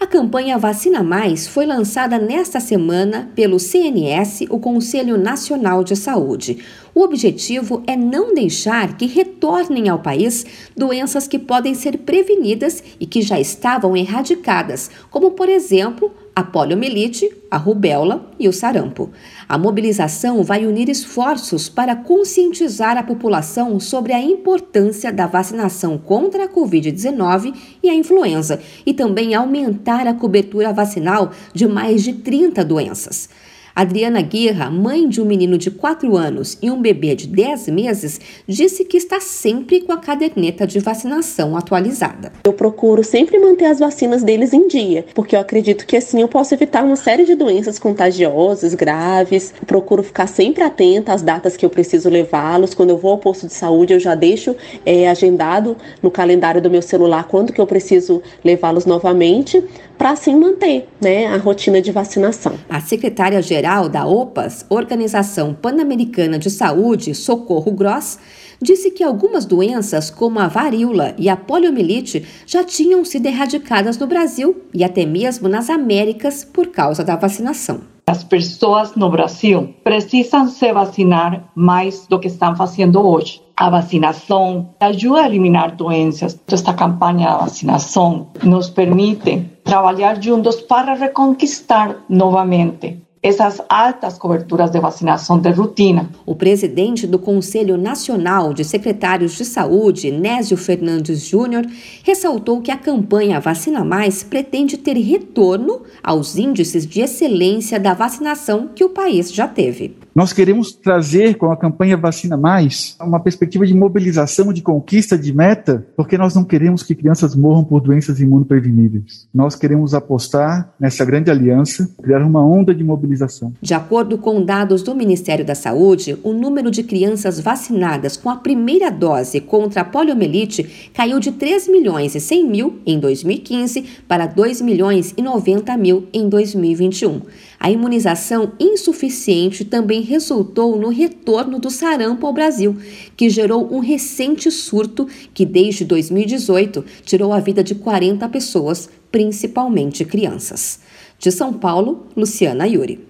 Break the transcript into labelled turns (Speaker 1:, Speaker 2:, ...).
Speaker 1: A campanha Vacina Mais foi lançada nesta semana pelo CNS, o Conselho Nacional de Saúde. O objetivo é não deixar que retornem ao país doenças que podem ser prevenidas e que já estavam erradicadas, como, por exemplo, a poliomielite, a rubéola e o sarampo. A mobilização vai unir esforços para conscientizar a população sobre a importância da vacinação contra a Covid-19 e a influenza e também aumentar a cobertura vacinal de mais de 30 doenças. Adriana Guerra, mãe de um menino de 4 anos e um bebê de 10 meses, disse que está sempre com a caderneta de vacinação atualizada.
Speaker 2: Eu procuro sempre manter as vacinas deles em dia, porque eu acredito que assim eu posso evitar uma série de doenças contagiosas, graves. procuro ficar sempre atenta às datas que eu preciso levá-los. Quando eu vou ao posto de saúde, eu já deixo é, agendado no calendário do meu celular quando que eu preciso levá-los novamente, para assim manter né, a rotina de vacinação.
Speaker 1: A secretária-geral da OPAS, Organização Pan-Americana de Saúde, Socorro Gross, disse que algumas doenças, como a varíola e a poliomielite, já tinham sido erradicadas no Brasil e até mesmo nas Américas por causa da vacinação.
Speaker 3: As pessoas no Brasil precisam se vacinar mais do que estão fazendo hoje. A vacinação ajuda a eliminar doenças. Esta campanha de vacinação nos permite trabalhar juntos para reconquistar novamente essas altas coberturas de vacinação de rotina.
Speaker 1: O presidente do Conselho Nacional de Secretários de Saúde, Nésio Fernandes Júnior, ressaltou que a campanha Vacina Mais pretende ter retorno aos índices de excelência da vacinação que o país já teve.
Speaker 4: Nós queremos trazer com a campanha Vacina Mais uma perspectiva de mobilização, de conquista de meta, porque nós não queremos que crianças morram por doenças imunopreveníveis. Nós queremos apostar nessa grande aliança, criar uma onda de mobilização.
Speaker 1: De acordo com dados do Ministério da Saúde, o número de crianças vacinadas com a primeira dose contra a poliomielite caiu de 3 milhões e 100 mil em 2015 para 2 milhões e 90 mil em 2021. A imunização insuficiente também resultou no retorno do sarampo ao Brasil, que gerou um recente surto que, desde 2018, tirou a vida de 40 pessoas, principalmente crianças. De São Paulo, Luciana Yuri.